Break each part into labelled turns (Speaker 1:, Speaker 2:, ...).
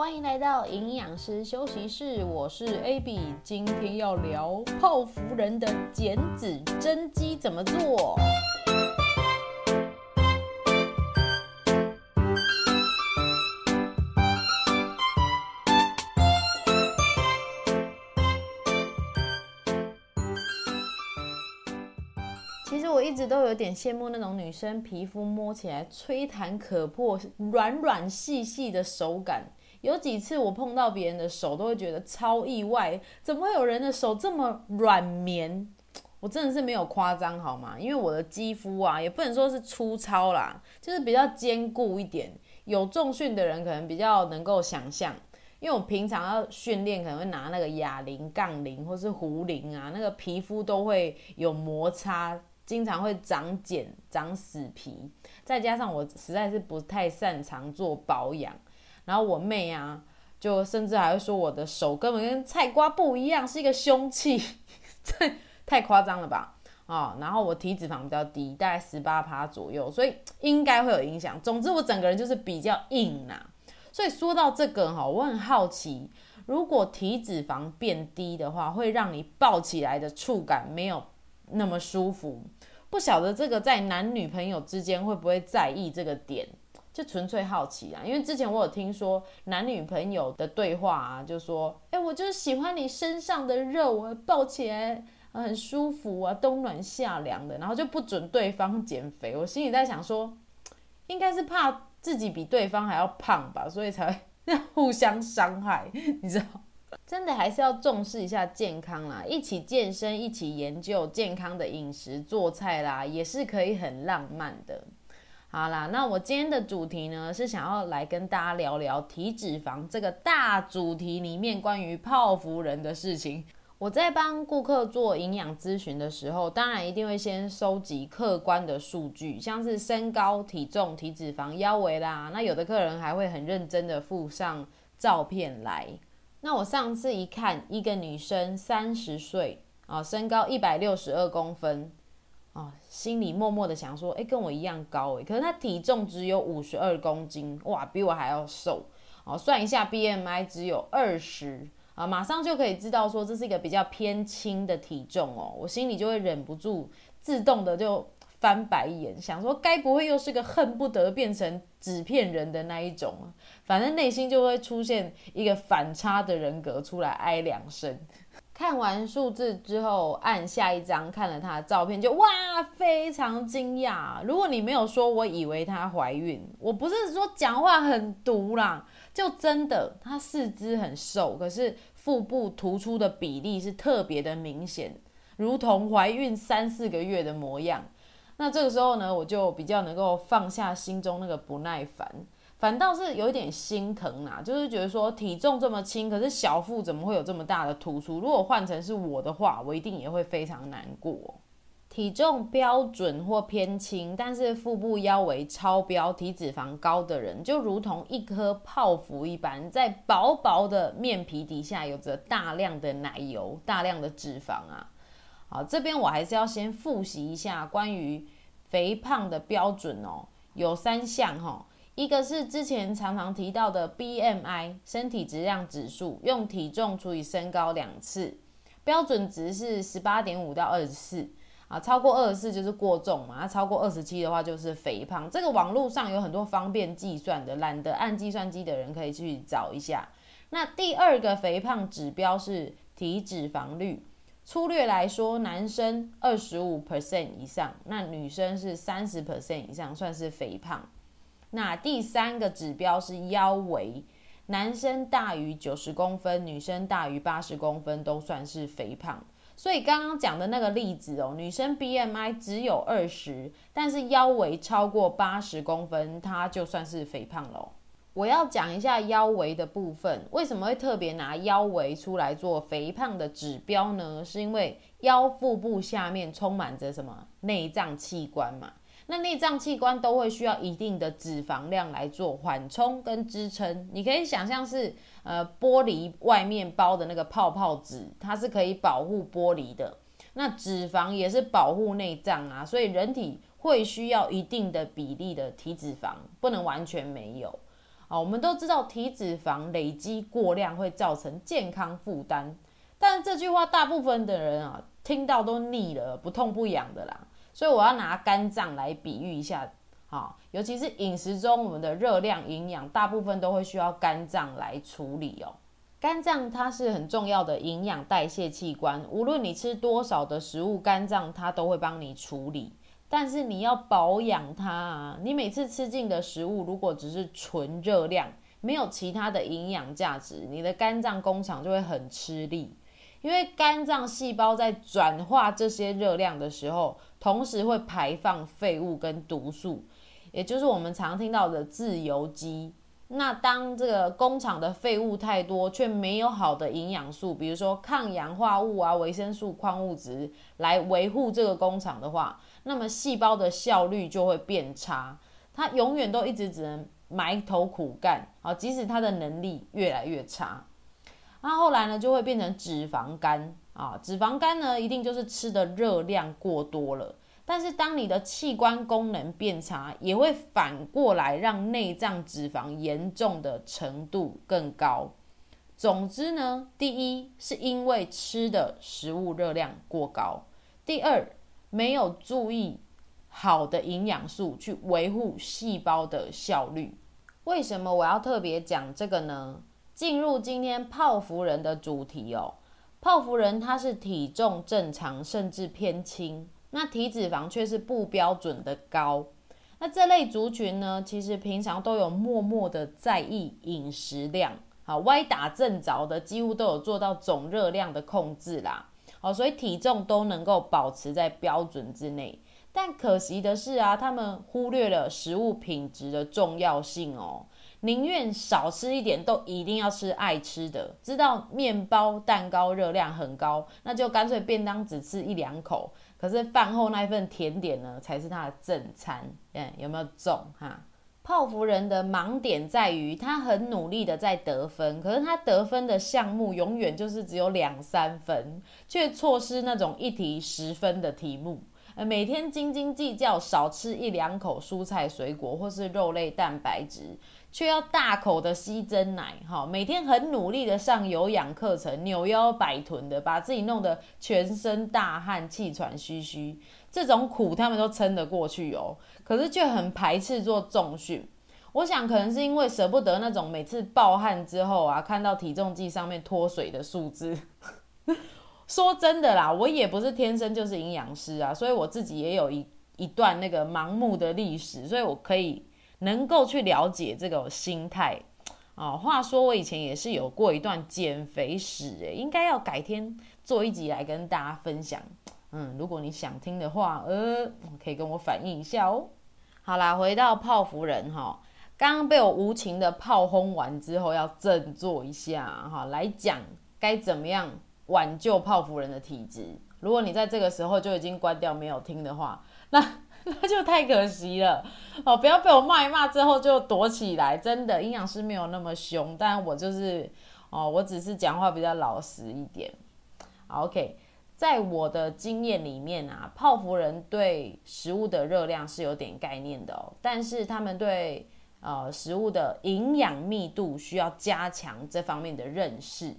Speaker 1: 欢迎来到营养师休息室，我是 Abby，今天要聊泡芙人的减脂真机怎么做。其实我一直都有点羡慕那种女生皮肤摸起来吹弹可破、软软细细的手感。有几次我碰到别人的手，都会觉得超意外，怎么会有人的手这么软绵？我真的是没有夸张好吗？因为我的肌肤啊，也不能说是粗糙啦，就是比较坚固一点。有重训的人可能比较能够想象，因为我平常要训练，可能会拿那个哑铃、杠铃或是壶铃啊，那个皮肤都会有摩擦。经常会长茧、长死皮，再加上我实在是不太擅长做保养，然后我妹啊，就甚至还会说我的手根本跟菜瓜不一样，是一个凶器，太太夸张了吧？啊，然后我体脂肪比较低，大概十八趴左右，所以应该会有影响。总之，我整个人就是比较硬呐。所以说到这个哈，我很好奇，如果体脂肪变低的话，会让你抱起来的触感没有那么舒服。不晓得这个在男女朋友之间会不会在意这个点，就纯粹好奇啊。因为之前我有听说男女朋友的对话啊，就说：“哎，我就是喜欢你身上的肉啊，抱起来很舒服啊，冬暖夏凉的。”然后就不准对方减肥。我心里在想说，应该是怕自己比对方还要胖吧，所以才会 互相伤害，你知道。真的还是要重视一下健康啦，一起健身，一起研究健康的饮食做菜啦，也是可以很浪漫的。好啦，那我今天的主题呢，是想要来跟大家聊聊体脂肪这个大主题里面关于泡芙人的事情。我在帮顾客做营养咨询的时候，当然一定会先收集客观的数据，像是身高、体重、体脂肪、腰围啦。那有的客人还会很认真的附上照片来。那我上次一看，一个女生三十岁啊，身高一百六十二公分啊，心里默默的想说，哎，跟我一样高哎，可是他体重只有五十二公斤，哇，比我还要瘦哦。算一下 BMI 只有二十啊，马上就可以知道说这是一个比较偏轻的体重哦，我心里就会忍不住自动的就。翻白眼，想说该不会又是个恨不得变成纸片人的那一种？反正内心就会出现一个反差的人格出来哀两声。看完数字之后，按下一张看了她的照片，就哇，非常惊讶。如果你没有说，我以为她怀孕，我不是说讲话很毒啦，就真的她四肢很瘦，可是腹部突出的比例是特别的明显，如同怀孕三四个月的模样。那这个时候呢，我就比较能够放下心中那个不耐烦，反倒是有一点心疼啊，就是觉得说体重这么轻，可是小腹怎么会有这么大的突出？如果换成是我的话，我一定也会非常难过。体重标准或偏轻，但是腹部腰围超标、体脂肪高的人，就如同一颗泡芙一般，在薄薄的面皮底下有着大量的奶油、大量的脂肪啊。好，这边我还是要先复习一下关于肥胖的标准哦，有三项哈，一个是之前常常提到的 BMI 身体质量指数，用体重除以身高两次，标准值是十八点五到二十四啊，超过二十四就是过重嘛，超过二十七的话就是肥胖。这个网络上有很多方便计算的，懒得按计算机的人可以去找一下。那第二个肥胖指标是体脂肪率。粗略来说，男生二十五 percent 以上，那女生是三十 percent 以上，算是肥胖。那第三个指标是腰围，男生大于九十公分，女生大于八十公分，都算是肥胖。所以刚刚讲的那个例子哦，女生 BMI 只有二十，但是腰围超过八十公分，她就算是肥胖了。我要讲一下腰围的部分，为什么会特别拿腰围出来做肥胖的指标呢？是因为腰腹部下面充满着什么内脏器官嘛？那内脏器官都会需要一定的脂肪量来做缓冲跟支撑。你可以想象是呃玻璃外面包的那个泡泡纸，它是可以保护玻璃的。那脂肪也是保护内脏啊，所以人体会需要一定的比例的体脂肪，不能完全没有。啊，我们都知道体脂肪累积过量会造成健康负担，但是这句话大部分的人啊听到都腻了，不痛不痒的啦。所以我要拿肝脏来比喻一下，啊，尤其是饮食中我们的热量、营养，大部分都会需要肝脏来处理哦。肝脏它是很重要的营养代谢器官，无论你吃多少的食物，肝脏它都会帮你处理。但是你要保养它啊！你每次吃进的食物，如果只是纯热量，没有其他的营养价值，你的肝脏工厂就会很吃力。因为肝脏细胞在转化这些热量的时候，同时会排放废物跟毒素，也就是我们常听到的自由基。那当这个工厂的废物太多，却没有好的营养素，比如说抗氧化物啊、维生素、矿物质来维护这个工厂的话，那么细胞的效率就会变差，它永远都一直只能埋头苦干啊，即使它的能力越来越差，那后来呢就会变成脂肪肝。啊，脂肪肝呢一定就是吃的热量过多了，但是当你的器官功能变差，也会反过来让内脏脂肪严重的程度更高。总之呢，第一是因为吃的食物热量过高，第二。没有注意好的营养素去维护细胞的效率，为什么我要特别讲这个呢？进入今天泡芙人的主题哦，泡芙人他是体重正常甚至偏轻，那体脂肪却是不标准的高。那这类族群呢，其实平常都有默默的在意饮食量，好歪打正着的，几乎都有做到总热量的控制啦。好，所以体重都能够保持在标准之内，但可惜的是啊，他们忽略了食物品质的重要性哦，宁愿少吃一点，都一定要吃爱吃的。知道面包、蛋糕热量很高，那就干脆便当只吃一两口，可是饭后那一份甜点呢，才是他的正餐。嗯，有没有中哈？泡芙人的盲点在于，他很努力的在得分，可是他得分的项目永远就是只有两三分，却错失那种一题十分的题目。呃，每天斤斤计较少吃一两口蔬菜水果或是肉类蛋白质，却要大口的吸真奶。哈，每天很努力的上有氧课程，扭腰摆臀的，把自己弄得全身大汗、气喘吁吁。这种苦他们都撑得过去哦，可是却很排斥做重训。我想可能是因为舍不得那种每次暴汗之后啊，看到体重计上面脱水的数字。说真的啦，我也不是天生就是营养师啊，所以我自己也有一一段那个盲目的历史，所以我可以能够去了解这个心态啊。话说我以前也是有过一段减肥史，诶，应该要改天做一集来跟大家分享。嗯，如果你想听的话，呃，可以跟我反映一下哦。好啦，回到泡芙人哈，刚刚被我无情的炮轰完之后，要振作一下哈，来讲该怎么样挽救泡芙人的体质。如果你在这个时候就已经关掉没有听的话，那那 就太可惜了哦。不要被我骂一骂之后就躲起来，真的营养师没有那么凶，但我就是哦，我只是讲话比较老实一点。OK。在我的经验里面啊，泡芙人对食物的热量是有点概念的哦，但是他们对呃食物的营养密度需要加强这方面的认识。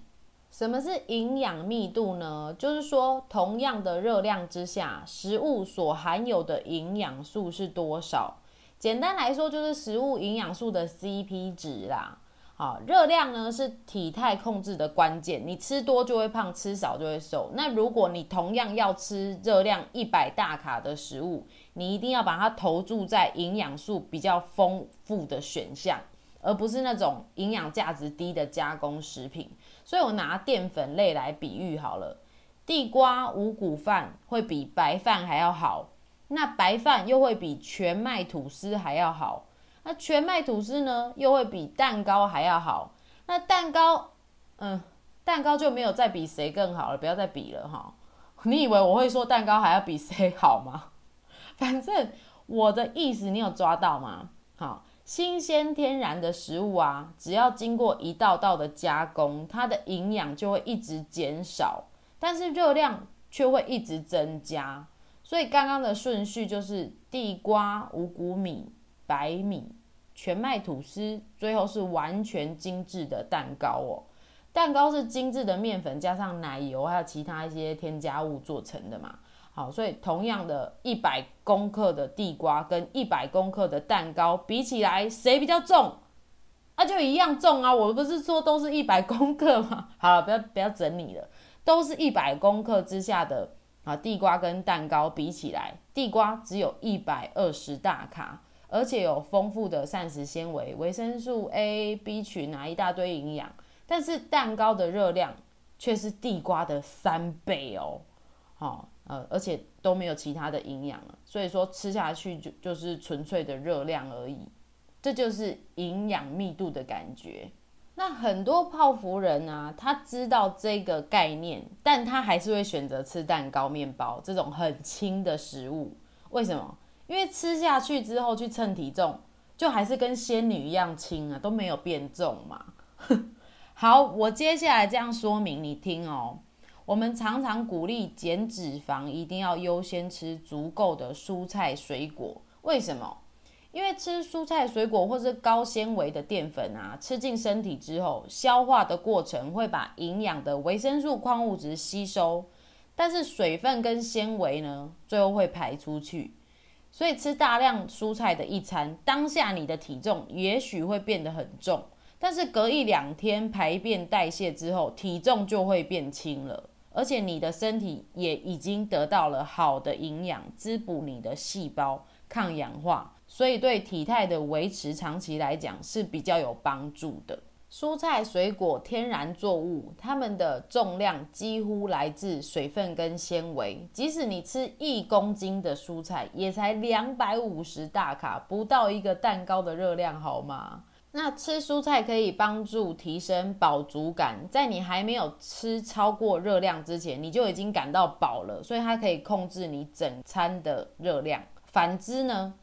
Speaker 1: 什么是营养密度呢？就是说，同样的热量之下，食物所含有的营养素是多少？简单来说，就是食物营养素的 CP 值啦。好，热量呢是体态控制的关键，你吃多就会胖，吃少就会瘦。那如果你同样要吃热量一百大卡的食物，你一定要把它投注在营养素比较丰富的选项，而不是那种营养价值低的加工食品。所以我拿淀粉类来比喻好了，地瓜五谷饭会比白饭还要好，那白饭又会比全麦吐司还要好。那全麦吐司呢，又会比蛋糕还要好。那蛋糕，嗯，蛋糕就没有再比谁更好了，不要再比了哈。你以为我会说蛋糕还要比谁好吗？反正我的意思你有抓到吗？好，新鲜天然的食物啊，只要经过一道道的加工，它的营养就会一直减少，但是热量却会一直增加。所以刚刚的顺序就是地瓜、五谷米。白米、全麦吐司，最后是完全精致的蛋糕哦。蛋糕是精致的面粉加上奶油，还有其他一些添加物做成的嘛。所以同样的一百公克的地瓜跟一百公克的蛋糕比起来，谁比较重？那就一样重啊！我不是说都是一百公克吗？好了，不要不要整理了，都是一百公克之下的啊，地瓜跟蛋糕比起来，地瓜只有一百二十大卡，而且有丰富的膳食纤维、维生素 A、B 群啊，一大堆营养。但是蛋糕的热量却是地瓜的三倍哦，好呃，而且都没有其他的营养了，所以说吃下去就就是纯粹的热量而已。这就是营养密度的感觉。那很多泡芙人啊，他知道这个概念，但他还是会选择吃蛋糕、面包这种很轻的食物。为什么？因为吃下去之后去称体重，就还是跟仙女一样轻啊，都没有变重嘛。好，我接下来这样说明你听哦。我们常常鼓励减脂肪，一定要优先吃足够的蔬菜水果。为什么？因为吃蔬菜、水果或是高纤维的淀粉啊，吃进身体之后，消化的过程会把营养的维生素、矿物质吸收，但是水分跟纤维呢，最后会排出去。所以吃大量蔬菜的一餐，当下你的体重也许会变得很重，但是隔一两天排便代谢之后，体重就会变轻了，而且你的身体也已经得到了好的营养，滋补你的细胞，抗氧化。所以对体态的维持，长期来讲是比较有帮助的。蔬菜、水果、天然作物，它们的重量几乎来自水分跟纤维。即使你吃一公斤的蔬菜，也才两百五十大卡，不到一个蛋糕的热量，好吗？那吃蔬菜可以帮助提升饱足感，在你还没有吃超过热量之前，你就已经感到饱了，所以它可以控制你整餐的热量。反之呢？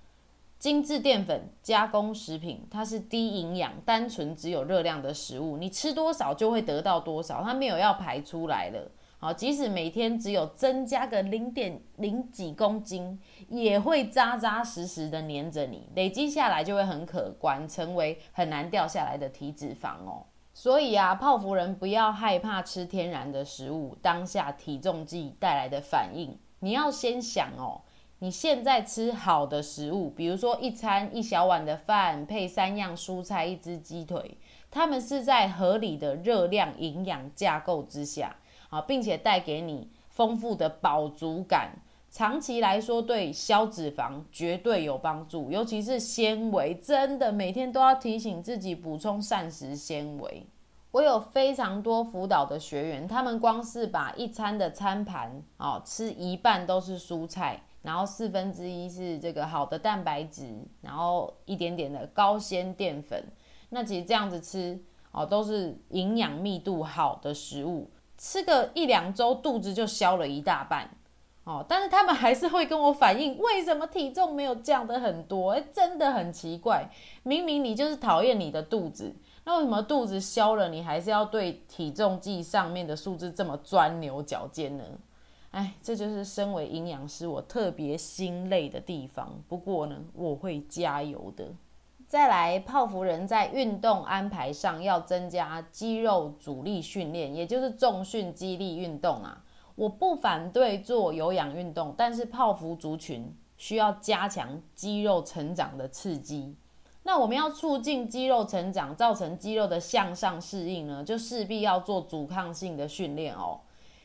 Speaker 1: 精致淀粉加工食品，它是低营养、单纯只有热量的食物。你吃多少就会得到多少，它没有要排出来了。好，即使每天只有增加个零点零几公斤，也会扎扎实实的黏着你，累积下来就会很可观，成为很难掉下来的体脂肪哦。所以啊，泡芙人不要害怕吃天然的食物，当下体重计带来的反应，你要先想哦。你现在吃好的食物，比如说一餐一小碗的饭配三样蔬菜一只鸡腿，它们是在合理的热量营养架构之下，啊，并且带给你丰富的饱足感，长期来说对消脂肪绝对有帮助，尤其是纤维，真的每天都要提醒自己补充膳食纤维。我有非常多辅导的学员，他们光是把一餐的餐盘，哦，吃一半都是蔬菜。然后四分之一是这个好的蛋白质，然后一点点的高纤淀粉。那其实这样子吃哦，都是营养密度好的食物。吃个一两周，肚子就消了一大半哦。但是他们还是会跟我反映，为什么体重没有降的很多？哎，真的很奇怪。明明你就是讨厌你的肚子，那为什么肚子消了，你还是要对体重计上面的数字这么钻牛角尖呢？哎，这就是身为营养师我特别心累的地方。不过呢，我会加油的。再来，泡芙人在运动安排上要增加肌肉阻力训练，也就是重训肌力运动啊。我不反对做有氧运动，但是泡芙族群需要加强肌肉成长的刺激。那我们要促进肌肉成长，造成肌肉的向上适应呢，就势必要做阻抗性的训练哦。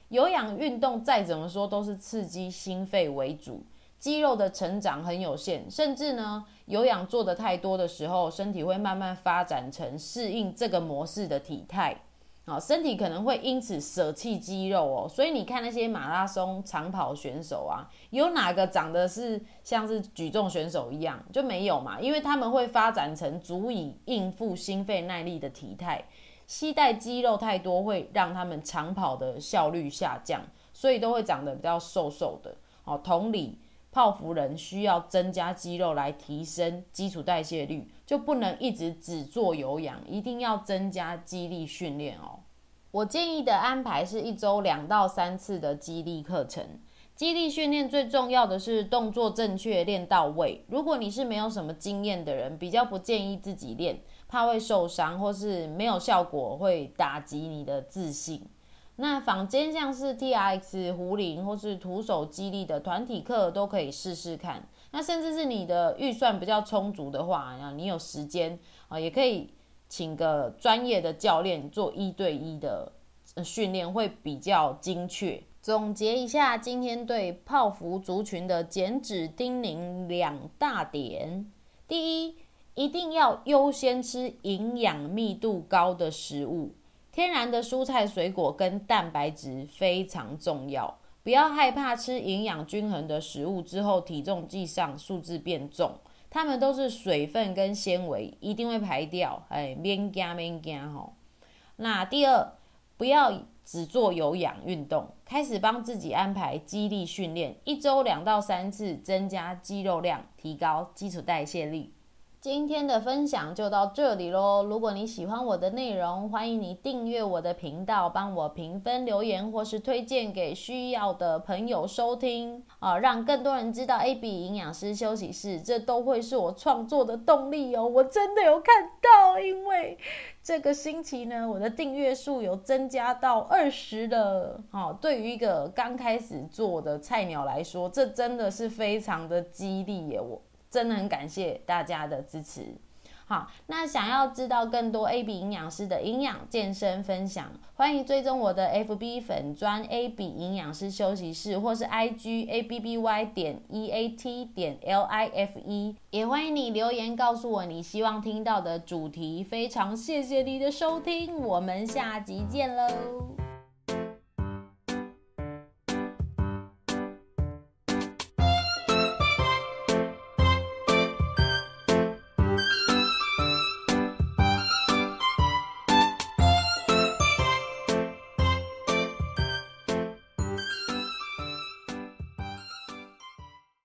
Speaker 1: 有氧运动再怎么说都是刺激心肺为主，肌肉的成长很有限，甚至呢，有氧做的太多的时候，身体会慢慢发展成适应这个模式的体态，啊，身体可能会因此舍弃肌肉哦。所以你看那些马拉松长跑选手啊，有哪个长得是像是举重选手一样就没有嘛？因为他们会发展成足以应付心肺耐力的体态。膝带肌肉太多会让他们长跑的效率下降，所以都会长得比较瘦瘦的。哦，同理，泡芙人需要增加肌肉来提升基础代谢率，就不能一直只做有氧，一定要增加肌力训练哦。我建议的安排是一周两到三次的肌力课程，肌力训练最重要的是动作正确，练到位。如果你是没有什么经验的人，比较不建议自己练，怕会受伤或是没有效果，会打击你的自信。那坊间像是 T R X、胡林或是徒手肌力的团体课都可以试试看。那甚至是你的预算比较充足的话，啊，你有时间啊，也可以请个专业的教练做一对一的训练，会比较精确。总结一下今天对泡芙族群的减脂叮咛两大点：第一，一定要优先吃营养密度高的食物，天然的蔬菜水果跟蛋白质非常重要。不要害怕吃营养均衡的食物之后体重计上数字变重，它们都是水分跟纤维，一定会排掉。哎，免惊免惊吼。那第二，不要。只做有氧运动，开始帮自己安排肌力训练，一周两到三次，增加肌肉量，提高基础代谢率。今天的分享就到这里喽。如果你喜欢我的内容，欢迎你订阅我的频道，帮我评分、留言，或是推荐给需要的朋友收听啊，让更多人知道 A B 营养师休息室，这都会是我创作的动力哦。我真的有看到，因为这个星期呢，我的订阅数有增加到二十了。好，对于一个刚开始做的菜鸟来说，这真的是非常的激励耶，我。真的很感谢大家的支持。好，那想要知道更多 A B 营养师的营养健身分享，欢迎追踪我的 F B 粉专 A B 营养师休息室，或是 I G A B B Y 点 E A T 点 L I F E，也欢迎你留言告诉我你希望听到的主题。非常谢谢你的收听，我们下集见喽。